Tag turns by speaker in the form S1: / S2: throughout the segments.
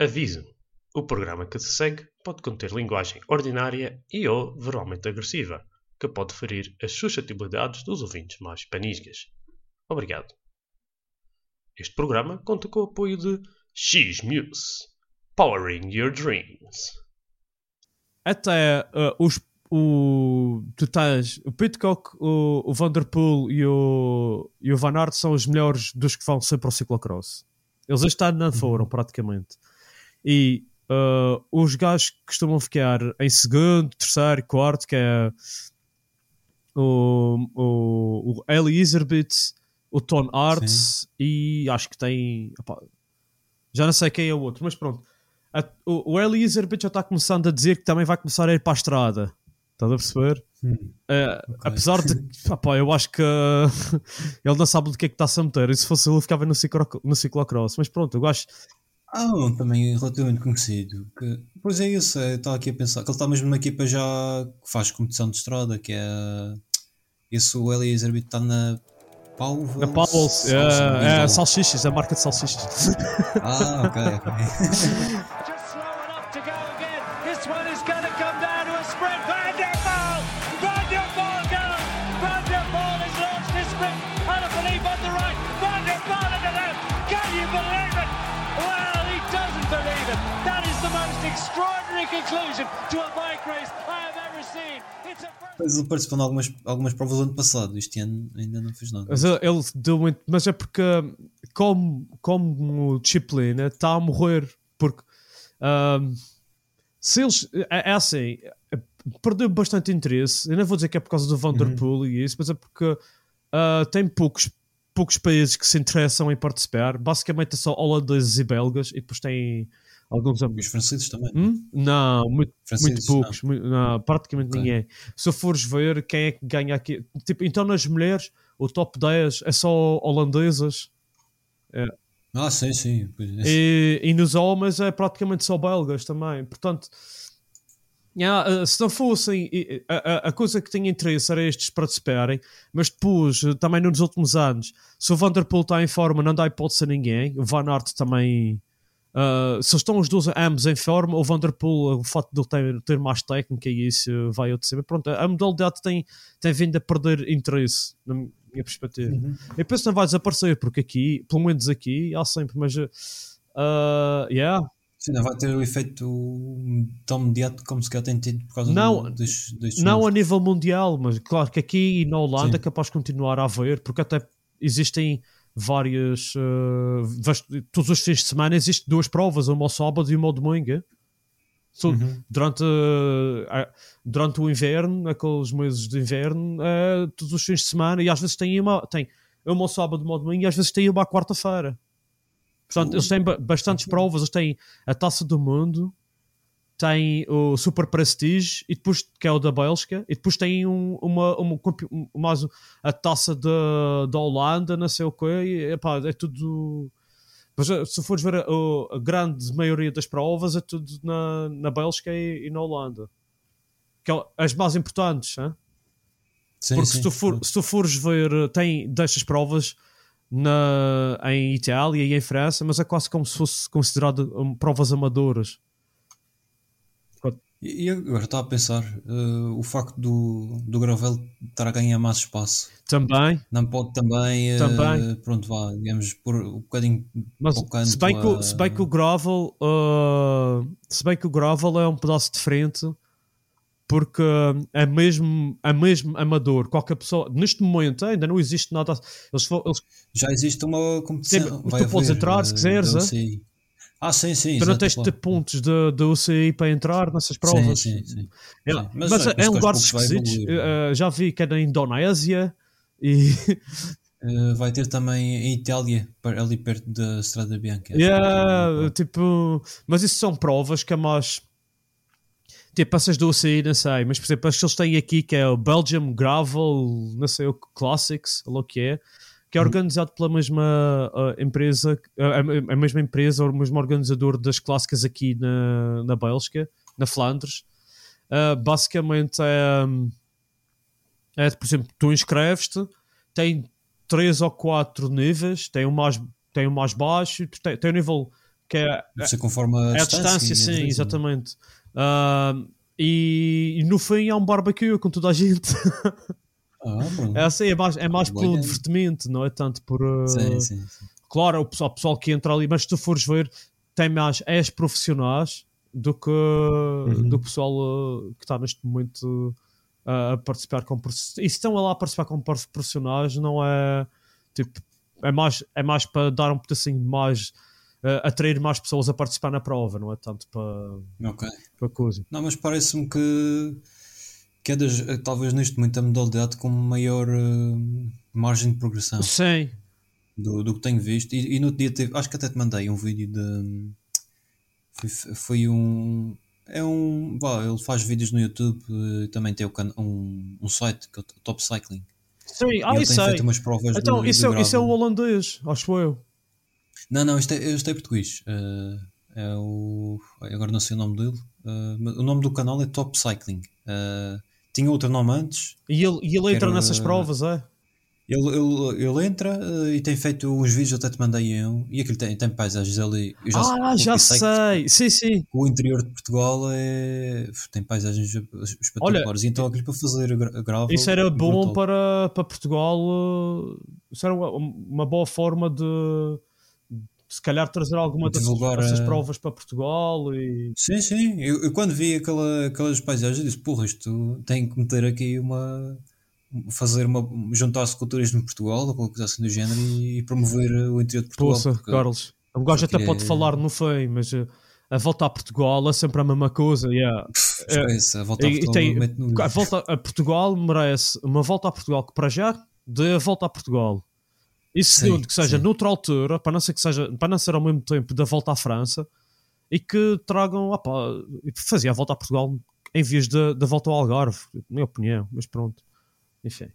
S1: Aviso: o programa que se segue pode conter linguagem ordinária e ou verbalmente agressiva, que pode ferir as suscetibilidades dos ouvintes mais panisgas. Obrigado. Este programa conta com o apoio de X-Muse, Powering Your Dreams.
S2: Até uh, os, o, tu tens o Pitcock, o, o Vanderpool e o, e o Van Aert são os melhores dos que vão sempre ao ciclocross. Eles este ano não foram, praticamente. E uh, os gajos que costumam ficar em segundo, terceiro, quarto, que é o, o, o Iserbit, o Ton Arts e acho que tem. Opa, já não sei quem é o outro, mas pronto. A, o, o Iserbit já está começando a dizer que também vai começar a ir para a estrada. Estás a perceber?
S3: Hum,
S2: Uh,
S3: ok.
S2: Apesar de opá, eu acho que uh, ele não sabe do que é que está a meter. E se fosse ele, ficava no, ciclo, no ciclocross. Mas pronto, eu acho.
S3: Há um também relativamente conhecido. Que, pois é isso, eu estava aqui a pensar que ele está mesmo numa equipa já que faz competição de estrada, que é esse o Eli Iserbit está na Paulo.
S2: Na Pauls, é, é salsichas, é a marca de salsichas.
S3: Ah, ok, ok. Mas ele participou em algumas, algumas provas do ano passado, este ano ainda não fez nada.
S2: Mas ele deu muito. Mas é porque, como, como disciplina, está a morrer. Porque ahm, se eles. É, é assim, perdeu bastante interesse. Eu não vou dizer que é por causa do Vanderpool e isso, mas é porque ah, tem poucos, poucos países que se interessam em participar. Basicamente é só holandeses e belgas, e depois tem alguns
S3: E os franceses também.
S2: Hum? Não, muito,
S3: Franceses,
S2: muito poucos, muito- não, praticamente
S3: Ok.
S2: ninguém. Se fores ver quem é que ganha aqui, tipo, então nas mulheres, o top 10 é só holandesas
S3: Ah, sim, sim. é.
S2: e, e nos homens é praticamente só belgas também. Portanto, yeah, eh, se não fossem a, a- a coisa que tinha interesse era estes participarem, mas depois, eh, também nos últimos anos, se o Vanderpool está em forma, não dá hipótese a ninguém. O Van Aert também. Uh, se estão os dois ambos em forma, o Vanderpool, o facto de ele ter, ter mais técnica e isso vai de cima. Pronto, a modalidade tem, tem vindo a perder interesse, na minha perspectiva. Eu penso que não vai desaparecer, porque aqui, pelo menos aqui, há sempre, mas. Uh, yeah.
S3: Sim, não vai ter o efeito tão mediático como se calhar tem tido por causa
S2: Não,
S3: do, dos, destes
S2: Não a
S3: novos.
S2: nível mundial, mas claro que aqui e na Holanda
S3: Sim.
S2: é capaz de continuar a haver, porque até existem várias. uh, todos os fins de semana existem duas provas, uma ao sábado e uma ao domingo. So,
S3: Uhum.
S2: durante, uh, durante o inverno, aqueles meses de inverno, uh, todos os fins de semana, e às vezes tem uma, tem uma ao sábado, uma ao domingo, e às vezes tem uma à quarta-feira. Portanto, eles têm ba- bastantes provas, eles têm a Taça do Mundo, tem o Super Prestige, e depois, que é o da Bélgica, e depois tem um- uma, uma, um- mais a Taça da, da Holanda, não sei o quê, e, epá, é tudo... Mas eh, se fores ver a, o- a grande maioria das provas, é tudo na, na Bélgica e, e na Holanda. Que é as mais importantes, hein?
S3: Sim,
S2: Porque
S3: sim.
S2: se, tu for, se tu fores ver, tem destas provas na, em Itália e em França, mas é quase como se fosse considerado provas amadoras.
S3: E agora estava a pensar, eh, o facto do, do Gravel estar a ganhar mais espaço,
S2: Também,
S3: não pode também, eh,
S2: Também.
S3: pronto, vá, digamos, pôr um bocadinho
S2: mas
S3: canto
S2: se bem, que, o-
S3: a-
S2: se bem que o gravel, uh, se bem que o gravel é um pedaço diferente, porque uh, é mesmo, é mesmo amador. Qualquer pessoa, neste momento ainda não existe nada. Eles, eles,
S3: Já existe uma competição.
S2: Sim, tu podes
S3: haver,
S2: entrar se
S3: eh,
S2: quiseres?
S3: UCI. Ah, sim, sim.
S2: tu não tens de
S3: claro.
S2: ter pontos da UCI para entrar nessas
S3: Sim,
S2: provas.
S3: sim, sim.
S2: É,
S3: Sim,
S2: mas,
S3: mas
S2: é,
S3: acho que aos
S2: um lugar esquisito. Uh, já vi que é na Indonésia e
S3: Eh, vai ter também em Itália, ali perto da Strada Bianca. que
S2: yeah,
S3: é-
S2: tipo, mas isso são provas que é mais tipo essas do UCI, não sei, mas por exemplo, as que eles têm aqui que é o Belgium Gravel, não sei o Classics, ou o que é, que é organizado pela mesma uh, empresa, uh, a, mesma empresa ou o mesmo organizador das clássicas aqui na, na Bélgica, na Flandres. Uh, basicamente é, um, é, por exemplo, tu inscreves-te, tem três ou quatro níveis, tem o mais, tem o mais baixo, tem, tem o nível que é,
S3: ser conforme a
S2: é a
S3: distância.
S2: sim, exatamente. Ah, e, e no fim há um barbecue com toda a gente.
S3: Ah.
S2: É, assim, é mais, é mais
S3: Boa
S2: pelo divertimento, não é tanto por. ah,
S3: Sim, sim, sim.
S2: Claro, o pessoal, o pessoal que entra ali, mas se tu fores ver, tem mais és profissionais do que
S3: Uhum.
S2: do pessoal uh, que está neste momento uh, a participar como profissionais. E se estão lá a participar como prof- profissionais, não é tipo, é mais, é mais para dar um pedacinho de mais, uh, atrair mais pessoas a participar na prova, não é tanto para,
S3: Ok.
S2: para coisa.
S3: Não, mas parece-me que, que é das, eh, talvez neste momento a modalidade com maior eh, margem de progressão
S2: Sim,
S3: do, do que tenho visto. E, e no dia teve, acho que até te mandei um vídeo de. Foi, foi um. É um. Ele faz vídeos no YouTube e também tem um, um site que é o Top Cycling.
S2: sim,
S3: e
S2: ah, isso
S3: feito umas provas
S2: Então,
S3: de,
S2: isso,
S3: de
S2: é, isso é o
S3: gravel.
S2: holandês, acho eu.
S3: Não, não, isto é, isto é português. Eh, é o. Agora não sei o nome dele. eh, mas o nome do canal é Top Cycling. Eh, tinha outro nome antes.
S2: E ele, e ele entra
S3: Quero,
S2: nessas provas, é?
S3: Ele, ele, ele entra eh, e tem feito uns vídeos, eu até te mandei um. E aquilo tem, tem paisagens ali. Eu
S2: ah, já
S3: sei.
S2: Sim, sim.
S3: O interior de Portugal é, tem paisagens espetaculares. e então aquilo para fazer gra- gravel.
S2: Isso era bom
S3: brutal.
S2: para, para Portugal. uh, Isso era uma, uma boa forma de se calhar trazer alguma dessas,
S3: Divulgar
S2: dessas
S3: a-
S2: provas para Portugal e
S3: Sim, sim. Eu, eu quando vi aquela, aquelas paisagens, eu disse: Porra, isto tem que meter aqui uma. fazer uma. juntar-se com o turismo de Portugal ou qualquer coisa assim do género e, promover o interior de Portugal.
S2: Poça,
S3: porque-
S2: Carlos. Um gajo até pode
S3: é-
S2: falar no fim, mas uh, a volta a Portugal é sempre a mesma coisa. Yeah.
S3: Esquece, a volta a Portugal
S2: tem- A volta a Portugal merece uma volta a Portugal que para já dê a volta a Portugal. Segundo,
S3: Sim,
S2: que seja
S3: sim.
S2: noutra altura, para não ser que seja, para não ser ao mesmo tempo da volta à França, e que tragam, opá, e fazia a volta a Portugal em vez da volta ao Algarve, na minha opinião, mas pronto. Enfim.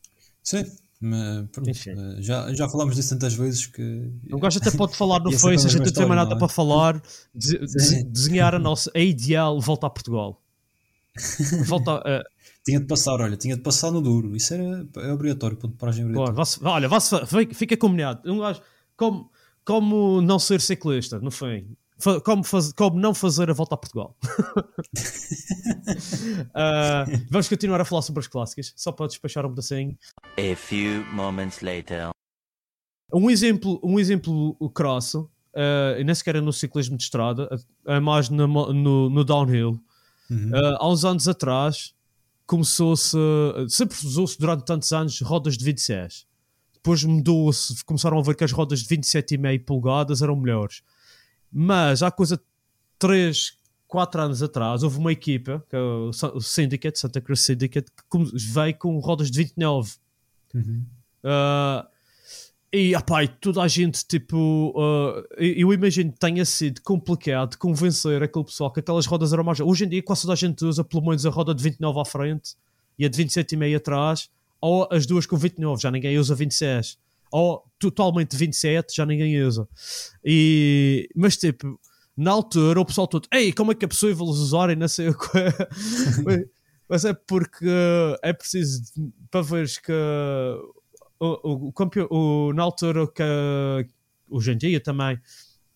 S3: Sim, mas pronto,
S2: Enfim.
S3: já, já falámos disso tantas vezes que.
S2: Um gajo até pode falar no Face, a
S3: a
S2: gente não tem mais nada
S3: é?
S2: para falar, de- de- desenhar a nossa a ideal volta a Portugal. Volta a,
S3: Tinha de passar, olha, tinha de passar no duro. Isso era é obrigatório, ponto de paragem
S2: Claro,
S3: obrigatório.
S2: vá-se- olha, vá-se- fica- combinado. Um gajo, como, como não ser ciclista, no fim. Como, faz- como não fazer a volta a Portugal. Ah, vamos continuar a falar sobre as clássicas, só para despachar um pedacinho.
S4: A few moments later.
S2: Um exemplo, um exemplo crosso, ah, e nem sequer é no ciclismo de estrada, é mais na mo- no, no downhill.
S3: Uhum.
S2: Ah, há uns anos atrás começou-se, sempre usou-se durante tantos anos rodas de 26. Depois mudou-se, começaram a ver que as rodas de 27,5 polegadas eram melhores. Mas há coisa de 3, 4 anos atrás, houve uma equipa, que é o Syndicate, Santa Cruz Syndicate, que veio com rodas de 29.
S3: Uhum.
S2: Uh, e, apá, e toda a gente, tipo, uh, eu imagino que tenha sido complicado convencer aquele pessoal que aquelas rodas eram mais. Hoje em dia, quase toda a gente usa pelo menos a roda de 29 à frente e a de 27,5 atrás, ou as duas com 29, já ninguém usa 26, ou totalmente 27, já ninguém usa. E, mas, tipo, na altura, o pessoal todo, ei, como é que é possível usarem, não sei o que. Mas é porque é preciso para veres que o, o, o campeão, o, na altura que hoje em dia também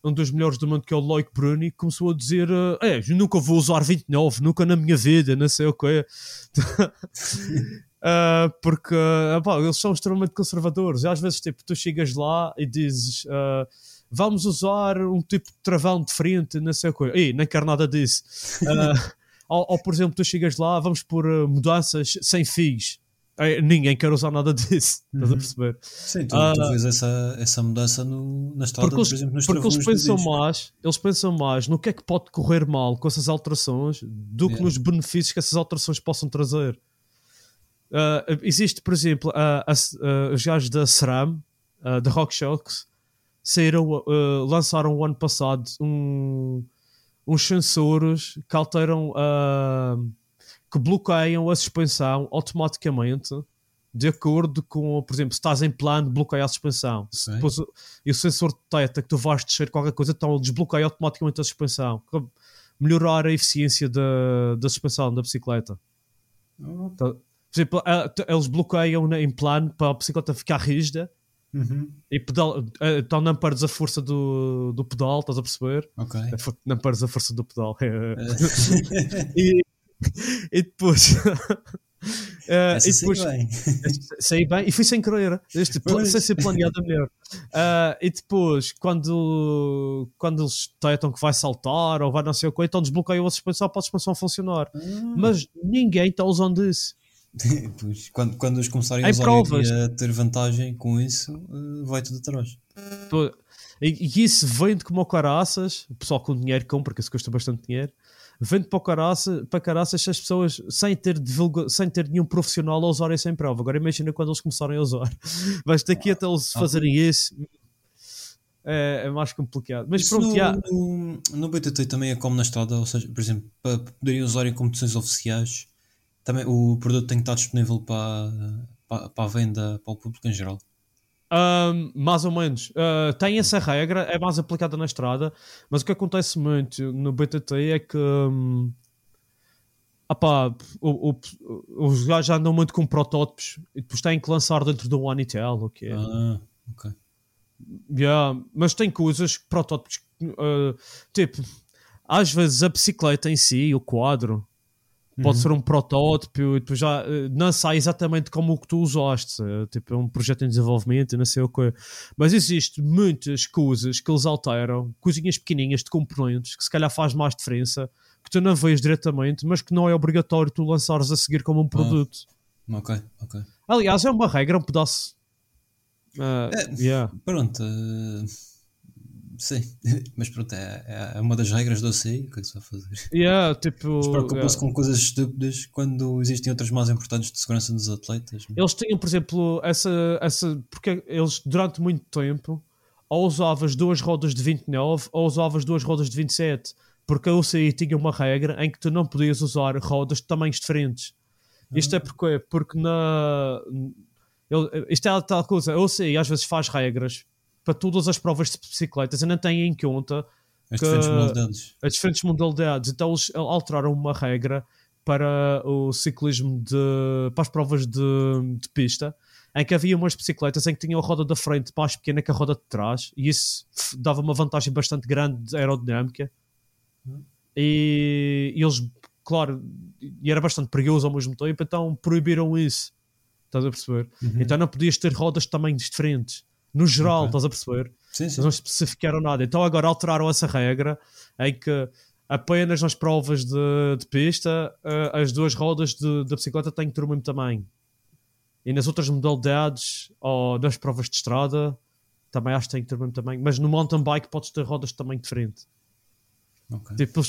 S2: um dos melhores do mundo que é o Loic Bruni começou a dizer é, eu nunca vou usar 29, nunca na minha vida, não sei o que porque ah, pá, eles são extremamente conservadores. E às vezes tipo, tu chegas lá e dizes ah, vamos usar um tipo de travão diferente, não sei o que e nem quero nada disso. Ou, ou, por exemplo, tu chegas lá, vamos por uh, mudanças sem fios. Eh, ninguém quer usar nada disso, estás a perceber?
S3: Sim, tu,
S2: Ah,
S3: tu vês essa, essa mudança no, na estrada,
S2: Porque eles,
S3: por exemplo, nos
S2: porque eles pensam mais, eles pensam mais no que é que pode correr mal com essas alterações do que
S3: Yeah.
S2: nos benefícios que essas alterações possam trazer. Ah, existe, por exemplo, a- a- a- os gajos da SRAM, ah, da RockShox, saíram, ah, lançaram o ano passado um, uns sensores que alteram, ah, que bloqueiam a suspensão automaticamente de acordo com, por exemplo, se estás em plano, bloqueia a suspensão. Se depois e o sensor detecta que tu vais descer qualquer coisa, então desbloqueia automaticamente a suspensão. Melhorar a eficiência da, da suspensão da bicicleta.
S3: Oh,
S2: Tá- Por exemplo, eles bloqueiam em plano para a bicicleta ficar rígida
S3: Uhum.
S2: E pedal, eh, então não perdes a força do, do pedal, estás a perceber?
S3: Ok.
S2: A for- Não perdes a força do pedal. e, e depois.
S3: Essa
S2: e depois
S3: bem.
S2: saí bem e fui sem querer, este,
S3: Pois.
S2: sem ser planeado melhor. Ah, e depois, quando, quando eles detectam que vai saltar ou vai não sei o que, então desbloqueiam a suspensão para a suspensão funcionar.
S3: Ah.
S2: Mas ninguém está usando isso.
S3: Pois, quando, quando eles começarem a usar
S2: provas.
S3: a ter vantagem com isso, eh, vai tudo atrás.
S2: E, e isso vende como o caraças, o pessoal com dinheiro compra, que isso custa bastante dinheiro. Vende para, o caraça, para caraças se as pessoas, sem ter, divulga, sem ter nenhum profissional a usarem sem prova. Agora imagina quando eles começarem a usar. Mas daqui até eles
S3: ah,
S2: fazerem isso é, é mais complicado. Mas
S3: Isso
S2: pronto,
S3: no,
S2: já,
S3: no, no BTT também é como na estrada, ou seja, por exemplo, para poderem usar em competições oficiais, também o produto tem que estar disponível para, para, para a venda para o público em geral.
S2: Ahm, mais ou menos. Ah, tem essa regra, é mais aplicada na estrada, mas o que acontece muito no BTT é que hum, opá, o- o- os gajos andam muito com protótipos e depois têm que lançar dentro do One Intel, ok?
S3: Ah, ok.
S2: Yeah, mas tem coisas, protótipos, ah, tipo, às vezes a bicicleta em si, o quadro, pode ser um protótipo e depois já eh, não sai exatamente como o que tu usaste. eh, Tipo, é um projeto em desenvolvimento e não sei o que. Mas existem muitas coisas que eles alteram, coisinhas pequenininhas de componentes, que se calhar faz mais diferença, que tu não vês diretamente, mas que não é obrigatório tu lançares a seguir como um produto.
S3: Ok, ok.
S2: Aliás, é uma regra, um pedaço. Ah,
S3: É.
S2: yeah.
S3: Pronto, eh, sim, mas pronto, é, é uma das regras do ACI, o que é que se vai fazer?
S2: Yeah, tipo,
S3: Eles preocupam-se
S2: yeah.
S3: com coisas estúpidas quando existem outras mais importantes de segurança dos atletas.
S2: Eles tinham, por exemplo, essa, essa. Porque eles, durante muito tempo, ou usavas duas rodas de 29 ou usavas duas rodas de 27. Porque a UCI tinha uma regra em que tu não podias usar rodas de tamanhos diferentes. Isto é porque, porque na. ele- Isto é tal coisa. A UCI às vezes faz regras para todas as provas de bicicletas. E não tem em conta
S3: As diferentes modalidades.
S2: as diferentes modalidades. Então eles alteraram uma regra para o ciclismo de para as provas de, de pista em que havia umas bicicletas em que tinham a roda da frente mais pequena que a roda de trás e isso dava uma vantagem bastante grande de aerodinâmica. E, e eles claro e era bastante perigoso ao mesmo tempo então proibiram isso. Estás a perceber? Então não podias ter rodas de tamanhos diferentes no geral
S3: Ok.
S2: estás a perceber
S3: Sim, sim.
S2: eles não especificaram nada. Então agora alteraram essa regra em que apenas nas provas de, de pista eh, as duas rodas de- da bicicleta têm que ter o mesmo tamanho. E nas outras modalidades ou nas provas de estrada também acho que têm que ter o mesmo tamanho. Mas no mountain bike podes ter rodas de tamanho diferente.
S3: Ok.
S2: Tipo,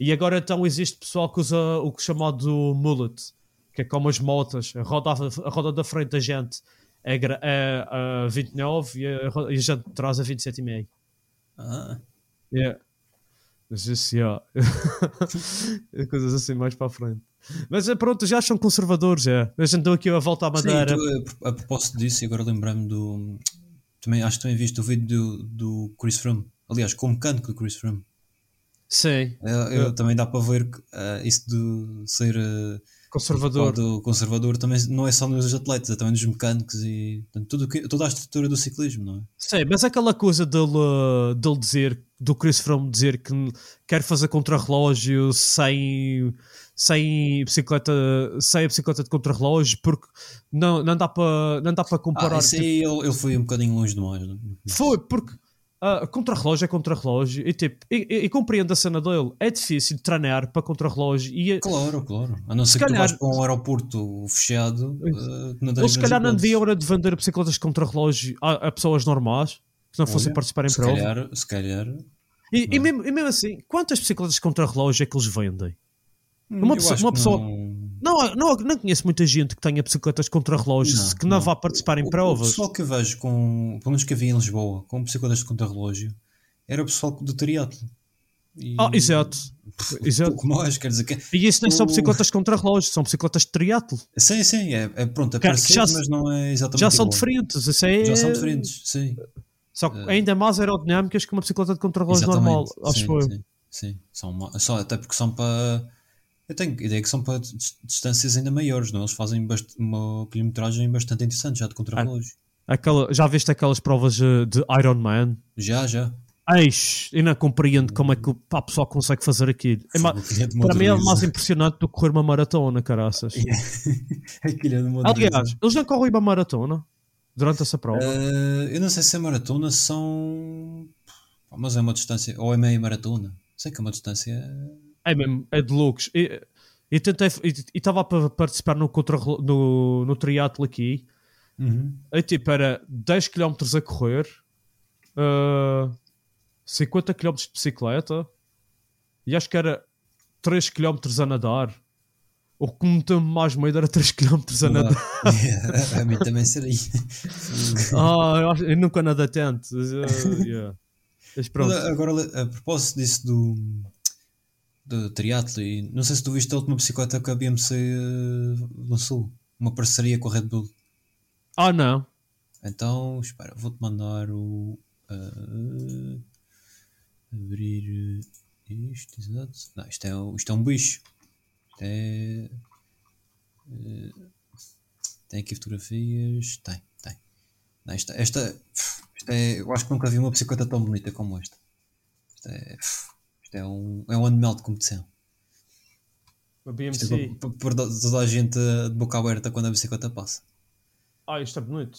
S2: e agora então existe pessoal que usa o que é chamado mullet, que é como as motas. A roda, a roda da frente da gente é, gra- é, a 29 e a, e a de trás a 27,5.
S3: Ah,
S2: Yeah. Mas isso, yeah. Coisas assim mais para a frente. Mas é pronto, já são conservadores, é. A gente deu aqui a volta à
S3: sim,
S2: madeira.
S3: tu, a, a propósito disso, e agora lembrei-me do. Também, acho que também viste o vídeo do, do Chris Froome. Aliás, com o mecânico do Chris Froome.
S2: Sim,
S3: Eu, eu- Também dá para ver que ah, isso de ser ah,
S2: conservador.
S3: do conservador também não é só nos atletas, é também nos mecânicos e portanto, tudo, que- toda a estrutura do ciclismo, não é?
S2: Sim, mas aquela coisa dele, dele dizer, do Chris Froome dizer que quer fazer contrarrelógio sem, sem bicicleta, sem a bicicleta de contrarrelógio, porque não, não dá para comparar.
S3: Ah, isso aí ele, ele foi um bocadinho longe demais. Não? é?
S2: Foi, porque ah, contra-relógio é contra-relógio e tipo, e, e, e compreendo a cena dele. É difícil treinar para contra-relógio e
S3: Claro, claro. A não ser
S2: Se
S3: que
S2: calhar-
S3: tu vais para um aeroporto fechado, não tens
S2: eles se calhar não deviam era de vender bicicletas de contra-relógio a, a pessoas normais que não fossem
S3: Olha,
S2: participar em
S3: se
S2: prova.
S3: calhar, se calhar.
S2: E, e mesmo, e mesmo assim, quantas bicicletas de contra-relógio é que eles vendem?
S3: Hum,
S2: Uma pessoa- uma pessoa-
S3: não-
S2: Não, não, não conheço muita gente que tenha bicicletas de contra-relógio
S3: Não,
S2: que não,
S3: não.
S2: vá participar em
S3: O- O
S2: provas.
S3: pessoal que eu vejo com, pelo menos que havia em Lisboa, com bicicletas de contrarrelógio, era o pessoal do triatlo. E-
S2: Ah, exato. exato.
S3: Pouco mais, quer dizer que.
S2: E isso nem são
S3: o-
S2: bicicletas de contra-relógio, são bicicletas de triatlo.
S3: Sim, sim, é, é pronto, é parecido,
S2: já-
S3: mas não é exatamente.
S2: Já são
S3: igual.
S2: diferentes. Isso é...
S3: Já são diferentes, sim.
S2: Só que ainda mais aerodinâmicas que uma bicicleta de contra-relógio normal. Acho
S3: sim,
S2: eu.
S3: sim, sim. São só, até porque são para. Eu tenho ideia que são para dis- distâncias ainda maiores, não? Eles fazem uma quilometragem bastante interessante já de contrarrelógio.
S2: Aquela, já viste aquelas provas eh, de Iron Man?
S3: Já, já.
S2: Eis, eu não compreendo como é que o a pessoa consegue fazer aquilo. É ma-
S3: é
S2: para mim é mais impressionante do que correr uma maratona, caraças.
S3: Aquilo é de.
S2: Aliás, eles não correm uma maratona durante essa prova.
S3: Eh, eu não sei se é maratona, são. Mas é uma distância. Ou é meia maratona. Sei que é uma distância.
S2: É mesmo, é de loucos. E e tentei, e estava para participar no, contra, no, no triatlo aqui.
S3: Uhum.
S2: É tipo, era 10 km a correr, uh, 50 km de bicicleta e acho que era 3 km a nadar. O que me deu mais medo era 3 km a nadar.
S3: a mim também seria.
S2: ah, eu, nunca nadei tanto. Uh, yeah. Mas
S3: Agora, a propósito disso do, do triatlo, e não sei se tu viste a última bicicleta que a BMC eh, lançou, uma parceria com a Red Bull.
S2: Ah, não.
S3: Então, espera, vou-te mandar o. eh, abrir eh, isto, exato. Não, isto é, um- isto é um bicho. Isto é. eh, tem aqui fotografias. Tem, tem. Não, esta, esta, isto é. Eu acho que nunca vi uma bicicleta tão bonita como esta. Isto é. É um, é um animal de competição.
S2: A
S3: Isto é
S2: BMC.
S3: para, para toda a gente de boca aberta quando a bicicleta passa.
S2: Ah, isto é bonito.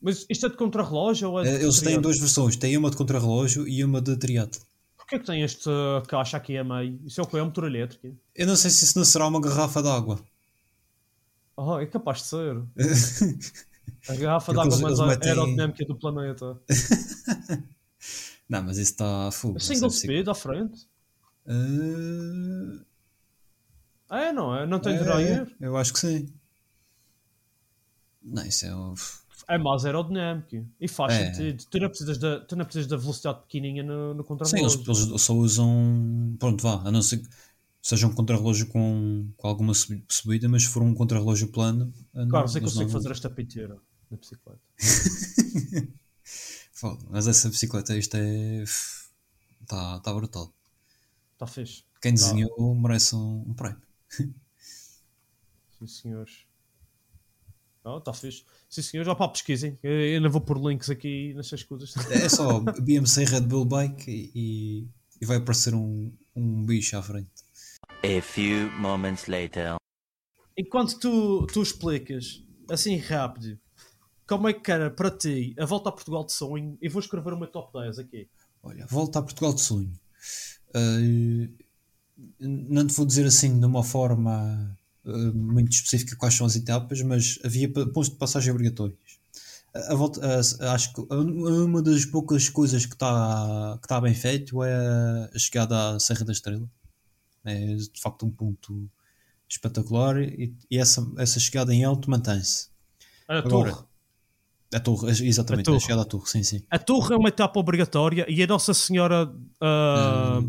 S2: Mas isto é de contrarrelógio ou é de
S3: Eh, Eles têm duas versões, tem uma de contrarrelógio e uma de triatlo.
S2: Porquê é que tem esta caixa aqui a meio? Isso é o que é um motor elétrico?
S3: Eu não sei se isso não será uma garrafa de água.
S2: Ah, é capaz de ser. A garrafa d'água mais
S3: metem-
S2: aerodinâmica do planeta.
S3: Não, mas isso está fogo.
S2: Single
S3: essa
S2: speed à frente? Ah, é, não é? Não tem
S3: Eh,
S2: dryer?
S3: Eu acho que sim. Não, isso é. um-
S2: É mais aerodinâmico. E faz
S3: É.
S2: sentido. Tu não precisas da, tu não precisas da velocidade pequenininha no, no
S3: Sim,
S2: contrarrelógio.
S3: eles, eles só usam. Pronto, vá, a não ser que seja um contrarrelógio com, com alguma subi- subida, mas se for um contrarrelógio plano. eh, não-
S2: Claro, sei que consigo
S3: não-
S2: fazer esta piteira na bicicleta.
S3: Mas essa bicicleta, isto é. Está tá brutal.
S2: Está Tá fixe.
S3: Quem desenhou merece um, um prémio.
S2: Sim, senhores. Não, está fixe. Sim, senhores. Para pesquisem. Eu eu não vou pôr links aqui nessas coisas.
S3: É só BMC Red Bull Bike e, e vai aparecer um, um bicho à frente.
S4: A few moments later.
S2: Enquanto tu, tu explicas, assim rápido, como é que era para ti a volta a Portugal de sonho, e vou escrever meu top 10 aqui.
S3: Olha, volta a Portugal de sonho. Eh, não te vou dizer assim de uma forma eh, muito específica quais são as etapas, mas havia pontos de passagem obrigatórios. A, a volta, a- acho que uma das poucas coisas que está que tá bem feito é a chegada à Serra da Estrela. É de facto um ponto espetacular e, e essa, essa chegada em alto mantém-se.
S2: A
S3: Agora,
S2: torre.
S3: A torre, exatamente,
S2: A
S3: a,
S2: torre.
S3: chegada à torre, sim, sim.
S2: A torre é uma etapa obrigatória e a Nossa Senhora. ah,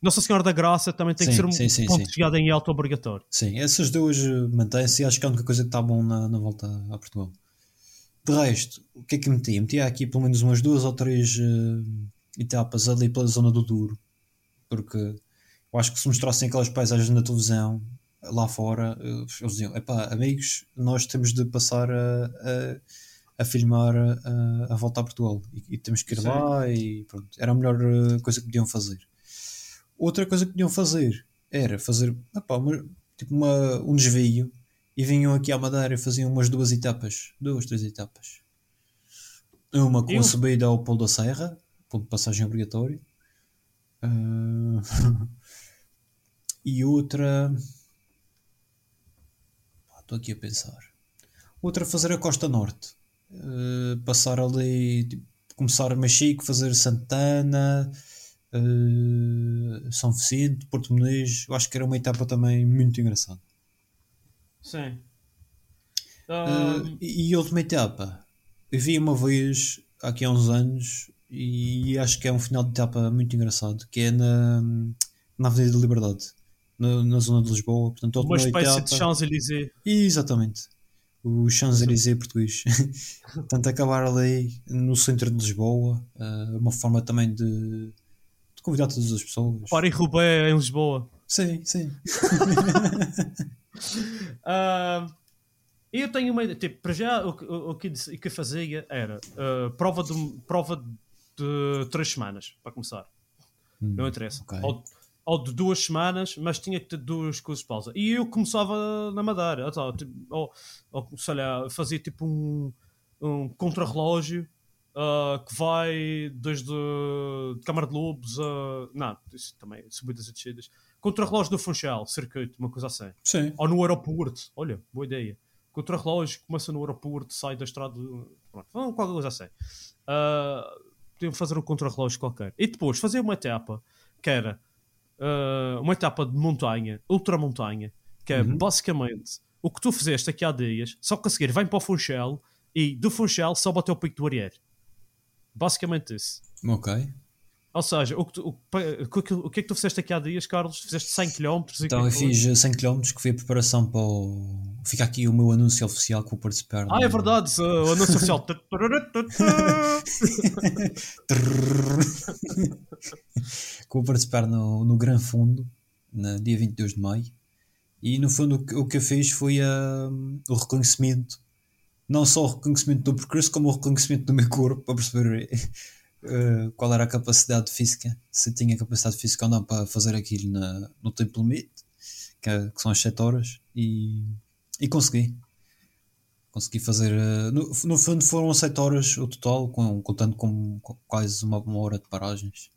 S2: Nossa Senhora da Graça também tem que
S3: Sim,
S2: ser um
S3: sim, sim,
S2: ponto de chegada em alto obrigatório.
S3: Sim, essas duas mantêm-se e acho que é a única coisa que está bom na, na volta a Portugal. De resto, o que é que metia? Metia aqui pelo menos umas duas ou três eh, etapas ali pela zona do Douro, porque eu acho que se mostrassem aquelas paisagens na televisão lá fora, eh, eles diziam: epá, amigos, nós temos de passar a, a, a filmar a, a volta a Portugal e, e temos que ir
S2: Sim.
S3: lá e pronto, era a melhor eh, coisa que podiam fazer. Outra coisa que podiam fazer era fazer epá, uma- tipo uma, um desvio e vinham aqui à Madeira e faziam umas duas etapas, duas, três etapas. Uma com
S2: Eu-
S3: a subida ao Polo da Serra, ponto de passagem obrigatório. Ah, e outra. Estou aqui a pensar. Outra fazer a Costa Norte. Ah, passar ali, tipo, começar a Machico, fazer Santana, ah, São Vicente, Porto Muniz. Eu acho que era uma etapa também muito engraçada.
S2: Sim.
S3: Uh, e e última etapa, eu vi uma vez aqui há uns anos e acho que é um final de etapa muito engraçado, que é na, na Avenida da Liberdade, na, na zona de Lisboa. Portanto,
S2: uma espécie
S3: etapa,
S2: de Champs-Élysées.
S3: Exatamente. O Champs-Élysées português. Portanto, acabar ali no centro de Lisboa, uh, uma forma também de, de convidar todas as pessoas.
S2: Paris-Roubaix em Lisboa.
S3: Sim, sim.
S2: E eu tenho uma ideia, tipo, para já o, que- o, o que, o que fazia era uh, prova, de, prova de três semanas, para começar.
S3: Hum,
S2: Não interessa.
S3: ok.
S2: Ou, ou de duas semanas, mas tinha que ter duas coisas de pausa. E eu começava na Madeira, ou, tipo, ou, sei lá, fazia tipo um, um contrarrelógio ah, que vai desde de Câmara de Lobos a. Não, isso também, subidas e descidas. Contrarrelógio do Funchal, circuito, uma coisa assim.
S3: Sim.
S2: Ou no aeroporto, olha, boa ideia. Contrarrelógio começa no aeroporto, sai da estrada. Pronto, qualquer coisa assim. Podiam fazer um contrarrelógio qualquer. E depois fazer uma etapa que era ah, uma etapa de montanha, ultramontanha, que é basicamente o que tu fizeste aqui há dias, só que a seguir vem para o Funchal e do Funchal sobe até o Pico do Ariel. Basicamente isso.
S3: Ok.
S2: Ou seja, o que, tu- o, o o que é que tu fizeste aqui há dias, Carlos? Fizeste 100 km e
S3: Então eu fiz eh, 100 km que foi a preparação para o. Fica aqui o meu anúncio oficial que vou participar.
S2: Ah,
S3: no-
S2: é verdade, o anúncio oficial.
S3: que vou participar no, no Gran Fundo, no dia 22 de maio. E no fundo o que, o que eu fiz foi ah, o reconhecimento, não só o reconhecimento do percurso, como o reconhecimento do meu corpo, para perceber ah, qual era a capacidade física, se tinha capacidade física ou não para fazer aquilo na, no tempo limite, que, é- que são as 7 horas, e, e consegui. Consegui fazer. ah, no, no fundo foram 7 horas o total, com, contando com, com quase uma, uma hora de paragens.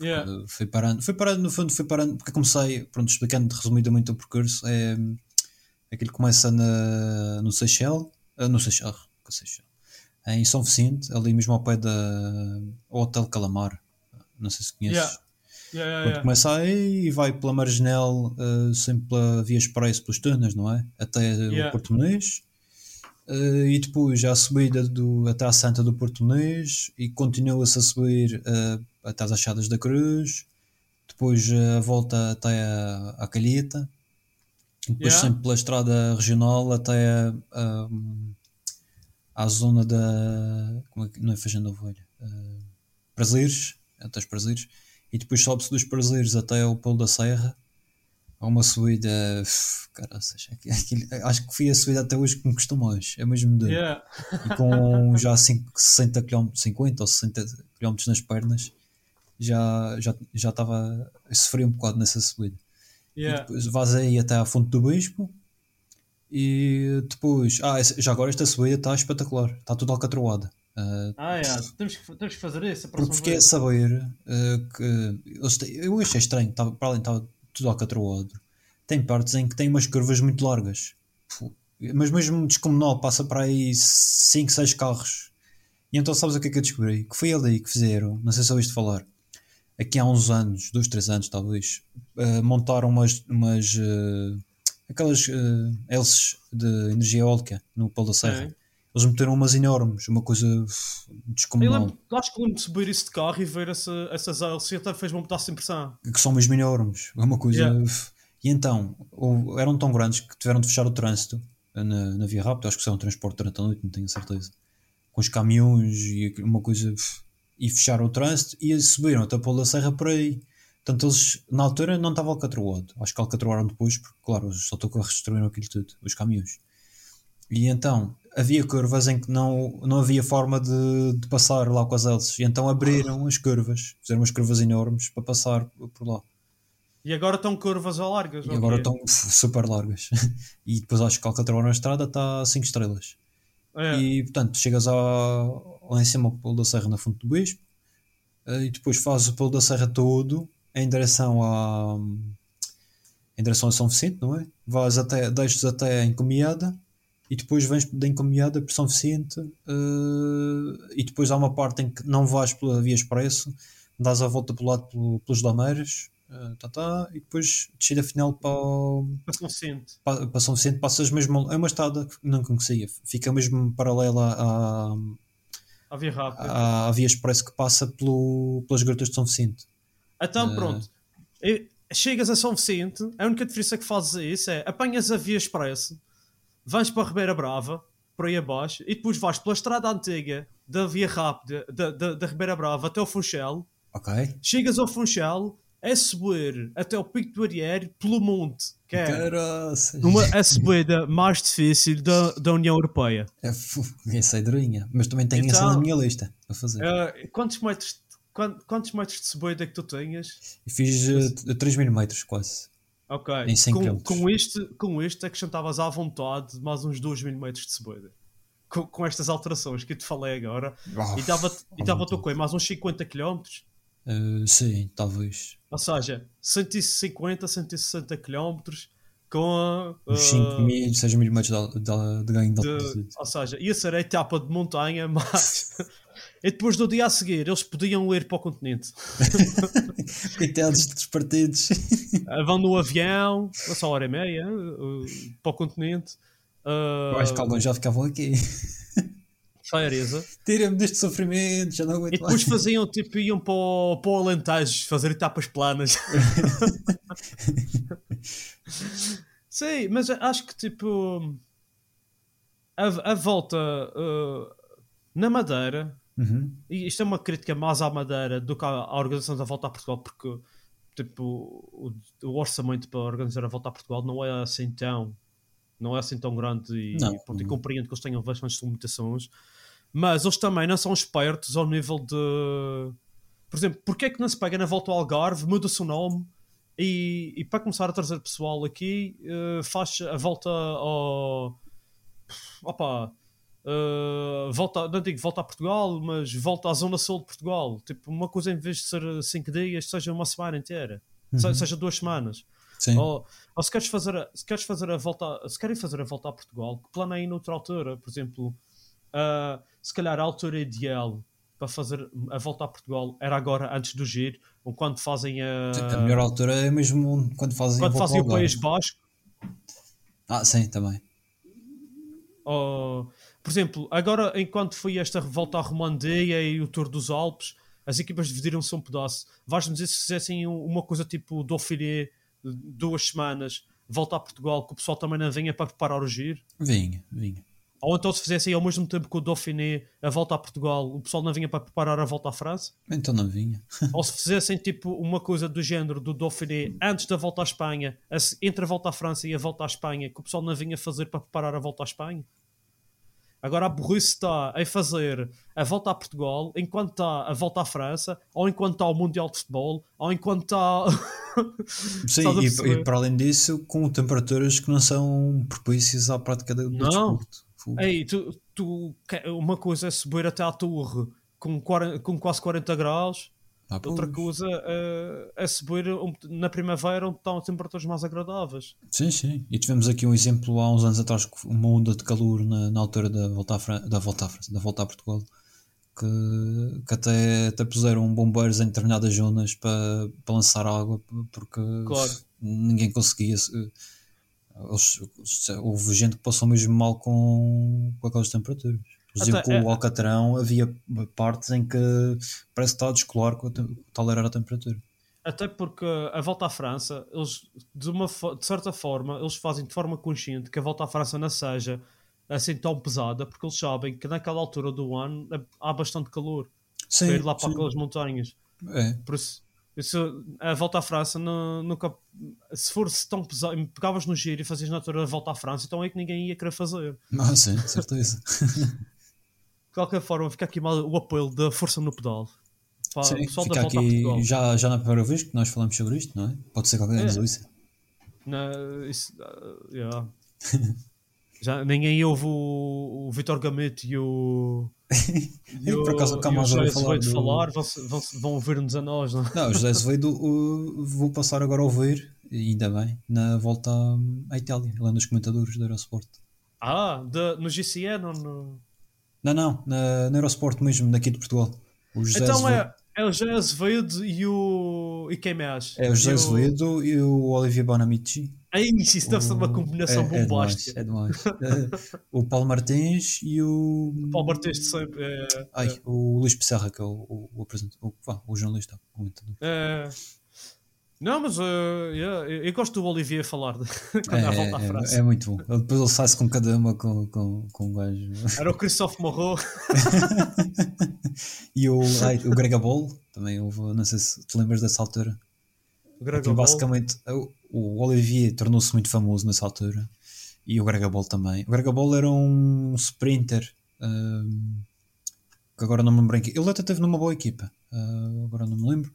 S2: Yeah.
S3: Uh, fui parando, fui parando, no fundo, fui parando, porque comecei, pronto, explicando resumidamente o percurso, é aquilo que começa na, no Seychelles, no Seychelles, Seychelles, em São Vicente, ali mesmo ao pé da ao Hotel Calamar, não sei se conheces.
S2: Yeah. Yeah, yeah, yeah.
S3: começa aí e vai pela Marginal, uh, sempre pela Via Expresso, pelos túneis, não é? Até o Porto Muniz. Uh, e depois já a subida do, até à Santa do Porto Muniz e continua-se a subir uh, até às Achadas da Cruz. Depois a volta até a, a Calheta. Depois sempre pela estrada regional até a, um, à zona da. Como é que, não é Fazenda Ovelha? Uh, Prazeres, até os Prazeres e depois sobe-se dos prazeres até ao Polo da Serra. Há uma subida. Caraças, aqui- aquilo- acho que fui a subida até hoje que me custou mais. É mesmo de.
S2: Yeah.
S3: E com já cinco- 60 km, 50 ou 60 km nas pernas, já já já estava. a sofrer um bocado nessa subida. E
S2: Yeah.
S3: depois vais aí até à Fonte do Bispo. E depois. Ah, já agora esta subida está espetacular. Está tudo alcatroada. Ah,
S2: Ah, yeah. temos, que, temos que fazer isso a
S3: porque fiquei a
S2: vez.
S3: saber eh, que eu achei estranho, estava, para além de estava tudo alcatroado, tem partes em que tem umas curvas muito largas, mas mesmo descomunal, passa para aí 5, 6 carros. E então sabes o que é que eu descobri? Que foi ali que fizeram, não sei se ouviste falar, aqui há uns anos, dois, três anos talvez, eh, montaram umas, umas eh, aquelas eh, hélices de energia eólica no Polo da Serra.
S2: Sim.
S3: Eles meteram umas enormes, uma coisa
S2: Eu
S3: descomunal.
S2: lembro, acho que lembro de subir isso de carro e ver essa, essas hélices e até fez-me um pedaço de impressão.
S3: que são mesmo enormes. É uma coisa.
S2: Yeah.
S3: E então, ou- eram tão grandes que tiveram de fechar o trânsito na, na Via Rápida. Acho que são um transporte durante a noite, não tenho certeza. Com os caminhões e uma coisa. E fecharam o trânsito e subiram até Polo da Serra por aí. Portanto, eles na altura não estavam alcatroado. Acho que alcatroaram depois, porque, claro, os autocarros destruíram aquilo tudo, os caminhões. E então havia curvas em que não, não havia forma de, de passar lá com as hélices. E então abriram as curvas, fizeram umas curvas enormes para passar por lá.
S2: E agora estão curvas ou largas.
S3: E
S2: ou
S3: agora estão super largas. e depois acho que Alcatrão na estrada está a 5 estrelas.
S2: É.
S3: E portanto, chegas ao, lá em cima ao Polo da Serra na Fonte do Bispo eh, e depois fazes o Polo da Serra todo em direção a em direção a São Vicente, não é? Vais até, deixas até a Encomiada e depois vens da Encomiada para São Vicente eh, e depois há uma parte em que não vais pela via expresso, dás a volta pelo lado pelo- pelos Lameiras eh, tá, tá, e depois descida final para, o-
S2: Mas não sente.
S3: pa- para São Vicente, passas mesmo. É uma estrada que não conhecia, fica mesmo paralela à,
S2: A via rápida.
S3: à, à via expresso que passa pelo, pelas grutas de São Vicente.
S2: Então pronto. E chegas a São Vicente, a única diferença que fazes é isso é apanhas a via expresso, vais para a Ribeira Brava, por aí abaixo, e depois vais pela estrada antiga da via rápida da, da, da Ribeira Brava até ao Funchal,
S3: Ok?
S2: chegas ao Funchal é subir até o pico do Ariere pelo monte, que é
S3: Caraças.
S2: uma, a subida mais difícil da, da União Europeia.
S3: É, essa é durinha. Mas também tenho essa
S2: Então-
S3: na minha lista a fazer.
S2: Eh, quantos, metros, quantos metros de subida é que tu tenhas?
S3: Fiz uh, 3 mil metros quase.
S2: Ok,
S3: Em 100
S2: com, com, este, com este acrescentavas à vontade mais uns 2 mil metros de subida. Com, com estas alterações que eu te falei agora.
S3: Ah,
S2: E dava- dava-te o
S3: vontade.
S2: quê? Mais uns 50 km?
S3: Uh, sim, talvez.
S2: Ou seja, 150, 160 km com a. Uh,
S3: 5 mil, 6 mil metros de, de, de ganho de
S2: de- ou seja, ia ser a etapa de montanha, mas. E depois do dia a seguir, eles podiam ir para o continente.
S3: Coitados dos partidos.
S2: Uh, Vão no avião, só hora e meia, uh, para o continente. Uh,
S3: Eu acho que alguns já ficavam aqui.
S2: uh.
S3: Tira-me deste sofrimento, já não aguento
S2: E depois
S3: mais.
S2: faziam tipo, iam para o, para o Alentejo fazer etapas planas. Sim, mas acho que tipo a, a volta uh, na Madeira,
S3: Uhum.
S2: e isto é uma crítica mais à Madeira do que à, à organização da volta a Portugal, porque tipo, o, o orçamento para organizar a volta a Portugal não é assim tão não é assim tão grande e,
S3: Não.
S2: pronto, e compreendo que eles tenham bastantes limitações, mas eles também não são espertos ao nível de por exemplo, porque é que não se pega na volta ao Algarve, muda-se o nome e, e para começar a trazer pessoal aqui eh, faz a volta ao opa eh, volta, não digo volta a Portugal, mas volta à zona sul de Portugal. Tipo, uma coisa em vez de ser 5 dias, seja uma semana inteira, Se-
S3: Uhum.
S2: seja duas semanas.
S3: Sim.
S2: Ou, ou se queres fazer a, se queres fazer a volta, se querem fazer a volta a Portugal, que planeiem noutra altura, por exemplo, ah, se calhar a altura ideal para fazer a volta a Portugal era agora antes do giro, ou quando fazem a,
S3: A melhor altura é mesmo quando fazem a
S2: quando
S3: volta
S2: fazem o País. Basco.
S3: Ah, sim, também.
S2: Ou, por exemplo, agora enquanto foi esta volta à Romandia e o Tour dos Alpes, as equipas dividiram-se um pedaço. Vais-me dizer se fizessem um- uma coisa tipo Dauphiné, duas semanas, volta a Portugal, que o pessoal também não venha para preparar o giro.
S3: Vinha, vinha.
S2: Ou então se fizessem ao mesmo tempo que o Dauphiné a volta a Portugal, o pessoal não vinha para preparar a volta à França.
S3: Então não vinha.
S2: Ou se fizessem tipo uma coisa do género do Dauphiné antes da volta à Espanha, entre a volta à França e a volta à Espanha, que o pessoal não vinha fazer para preparar a volta à Espanha. Agora a burrice está em fazer a volta a Portugal enquanto está a volta à França, ou enquanto está o Mundial de Futebol, ou enquanto está.
S3: Sim, e, e para além disso, com temperaturas que não são propícias à prática do,
S2: Não.
S3: desporto.
S2: Ei, tu, tu, uma coisa é subir até à torre com, 40 com quase 40 graus,
S3: Ah,
S2: outra coisa é, é subir um- na primavera onde estão temperaturas mais agradáveis.
S3: Sim, sim. E tivemos aqui um exemplo há uns anos atrás, uma onda de calor na, na altura da volta, à Fran- da, volta à França, da volta a Portugal, que, que até, até puseram bombeiros em determinadas zonas para, para lançar água, porque
S2: Claro.
S3: ninguém conseguia. eles- se- houve gente que passou mesmo mal com, com aquelas temperaturas. Diziam
S2: Até
S3: que
S2: é-
S3: o Alcatrão havia partes em que parece que estava a descolar com a tem- tal era a temperatura.
S2: Até porque a volta à França, eles, de, uma, de certa forma, eles fazem de forma consciente que a volta à França não seja assim tão pesada, porque eles sabem que naquela altura do ano é- há bastante calor
S3: Sim,
S2: para ir lá para
S3: sim.
S2: aquelas montanhas.
S3: É.
S2: Por isso, isso, a volta à França não- nunca. Se fosse tão pesado, me pegavas no giro e fazias na altura a volta à França, então é que ninguém ia querer fazer.
S3: Ah, sim, certeza.
S2: De qualquer forma, fica aqui mal o apoio da força no pedal. Para
S3: Sim, fica aqui já, já na primeira vez que nós falamos sobre isto, não é? Pode ser que alguém
S2: É.
S3: nos ouça.
S2: Na, isso, ah, yeah. Já ninguém ouve o, o Vitor Gamete e o. E
S3: por acaso, nunca
S2: o
S3: mais ouvi falar do-
S2: falar, vão, vão, vão ouvir-nos a nós, não? é?
S3: Não, o José Azevedo uh, vou passar agora a ouvir, ainda bem, na volta à Itália, um dos comentadores do Eurosport.
S2: Ah, de, no GCN ou no.
S3: Não, não, na, na mesmo, daqui de Portugal. O José
S2: Então
S3: Azevedo,
S2: é, é o José Azevedo e o. E quem mais?
S3: é o José Azevedo e o Olivier Bonamici.
S2: Ai, isso deve ser uma
S3: O-
S2: combinação
S3: é, é demais,
S2: bombástica.
S3: é demais. Eh, o Paulo Martins e o.
S2: Paulo Martins de sempre. É,
S3: Ai, o Luís Pissarra, que é o, o, o apresentador, o, o jornalista, o
S2: é. Não, mas uh, yeah, eu, gosto do Olivier falar de, quando há volta à
S3: É,
S2: França.
S3: é, é muito bom. Depois ele sai-se com cada uma com, com, com um gajo.
S2: Era o Christophe Morro.
S3: E o, ai, o Grega Ball, também houve, não sei se te lembras dessa altura.
S2: O Greg
S3: Aquilo
S2: Ball.
S3: basicamente, o, o Olivier tornou-se muito famoso nessa altura e o Greg Ball também. O Greg Ball era um sprinter hum, que agora não me lembro em que. Ele até teve numa boa equipa, ah, agora não me lembro.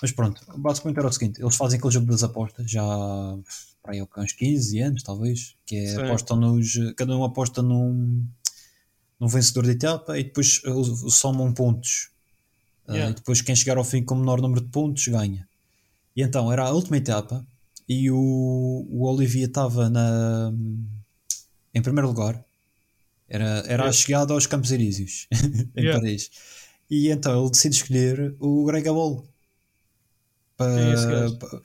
S3: Mas pronto, basicamente era o seguinte: eles fazem aquele jogo das apostas já para aí há uns 15 anos, talvez. Que é
S2: Sim.
S3: apostam nos. Cada um aposta num, num vencedor de etapa e depois uh, somam pontos. Ah,
S2: Yeah.
S3: e depois quem chegar ao fim com o menor número de pontos ganha. E então era a última etapa e o, o Olivier estava na em primeiro lugar. Era, era
S2: Yeah.
S3: a chegada aos Campos Elíseos em
S2: Yeah.
S3: Paris. E então ele decide escolher o Greg Abol
S2: Quem esse
S3: para, para-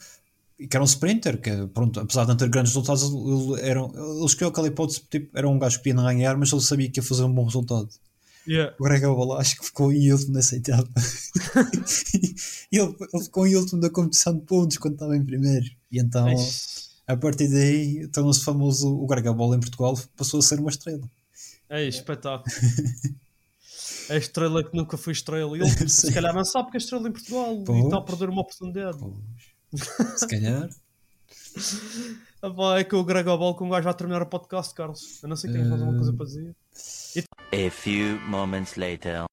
S3: que era um sprinter, que pronto, apesar de não ter grandes resultados, ele, era, ele escolheu aquela hipótese, tipo, era um gajo que podia não ganhar, mas ele sabia que ia fazer um bom resultado.
S2: Yeah.
S3: O Greg acho que ficou em último nessa etapa. e ele, ele ficou em último da competição de pontos quando estava em primeiro. E então,
S2: Eish.
S3: a partir daí, tornou-se famoso o Greg em Portugal, passou a ser uma estrela.
S2: É espetáculo. A estrela que nunca foi estrela. Ele
S3: Sim.
S2: se calhar não sabe que é estrela em Portugal e
S3: Pois.
S2: está a perder uma oportunidade.
S3: Pois, se calhar.
S2: Ah, pá, é que o Greg Ball com um gajo vai terminar o podcast, Carlos. Eu não sei que tens mais alguma coisa para dizer.
S4: A few moments later.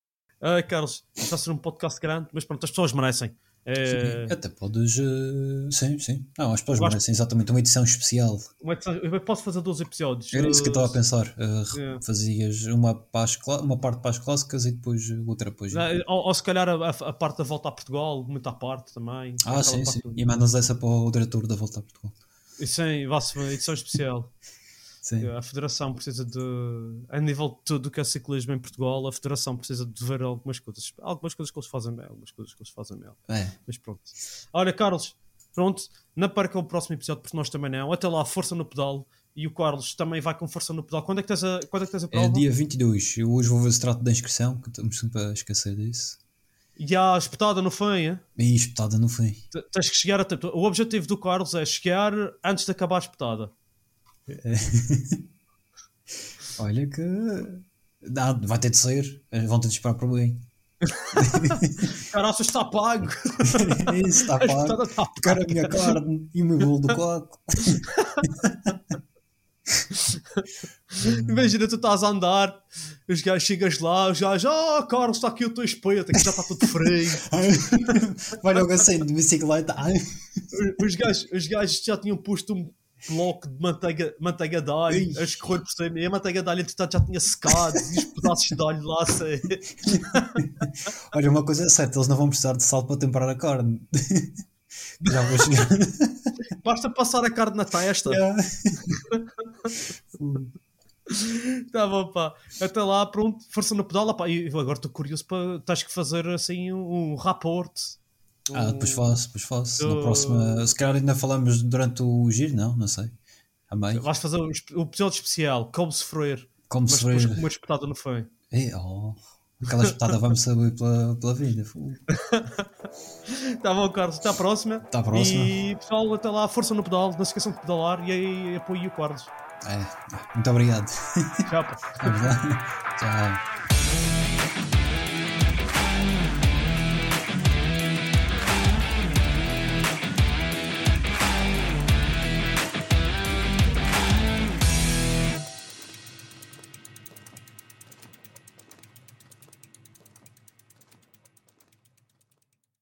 S2: Ah, Carlos, está a ser um podcast grande, mas pronto, as pessoas merecem. É,
S3: Até podes. eh, sim, sim. Não, as pessoas
S2: Eu acho-
S3: merecem exatamente uma edição especial.
S2: uma edição- eu posso fazer dois episódios.
S3: Era isso que eu estava a pensar. eh,
S2: Yeah.
S3: Fazias uma, para as uma parte para as clássicas e depois outra depois.
S2: Ou, ou se calhar a, a- parte da volta a Portugal, muita parte também.
S3: Ah, sim, sim.
S2: do-
S3: E mandas essa para o diretor da Volta a Portugal.
S2: E sim, vá-se uma edição especial.
S3: Sim.
S2: A Federação precisa de. A nível de tudo o que é ciclismo em Portugal, a Federação precisa de ver algumas coisas. Algumas coisas que eles fazem bem, algumas coisas que eles fazem bem.
S3: É.
S2: Mas pronto. Olha, Carlos, pronto, não perca o próximo episódio, porque nós também não. Até lá, força no pedal. E o Carlos também vai com força no pedal. Quando é que tens a, quando é que tens a
S3: É
S2: prova?
S3: dia 22. Eu hoje vou ver se trato da inscrição, que estamos sempre a esquecer disso.
S2: E há a espetada no fim, é?
S3: E espetada no fim.
S2: Tens que chegar a tempo. O objetivo do Carlos é chegar antes de acabar a espetada.
S3: Olha que. Vai ter de ser. Vão ter de esperar por mim.
S2: Caralho, está pago!
S3: Isso, está pago.
S2: pago!
S3: Quero a minha carne e o meu bolo do coco.
S2: Imagina, tu estás a andar, os gajos chegas lá, os gajos, oh Carlos, está aqui o teu espeto, aqui já está tudo frio.
S3: Vai logo assim de bicicleta.
S2: Os, gajos, os gajos já tinham posto um bloco de manteiga, manteiga de alho a escorrer por cima e a manteiga de alho entretanto já tinha secado e os pedaços de alho lá assim.
S3: Olha, uma coisa é certa, eles não vão precisar de sal para temperar a carne. Já vou chegar.
S2: Basta passar a carne na testa. Tá bom, pá. Até lá, pronto, força no pedal. Pá. E agora estou curioso para. Tens que fazer assim um, um raporte.
S3: Ah, depois faço, depois faço. Na
S2: Eu-
S3: próxima. Se calhar ainda falamos durante o giro, não? Não sei. A meio.
S2: Vais fazer o episódio especial, como sofrer,
S3: Como
S2: mas
S3: se
S2: depois com uma espetada no.
S3: Ei, oh, aquela espetada vai-me saber pela, pela vida. Fu.
S2: Tá bom, Carlos, até à próxima.
S3: À próxima.
S2: E pessoal, até lá, força no pedal, não se esqueçam de pedalar e aí apoie o Carlos.
S3: É, muito obrigado.
S2: Tchau.
S3: Vamos. Tchau.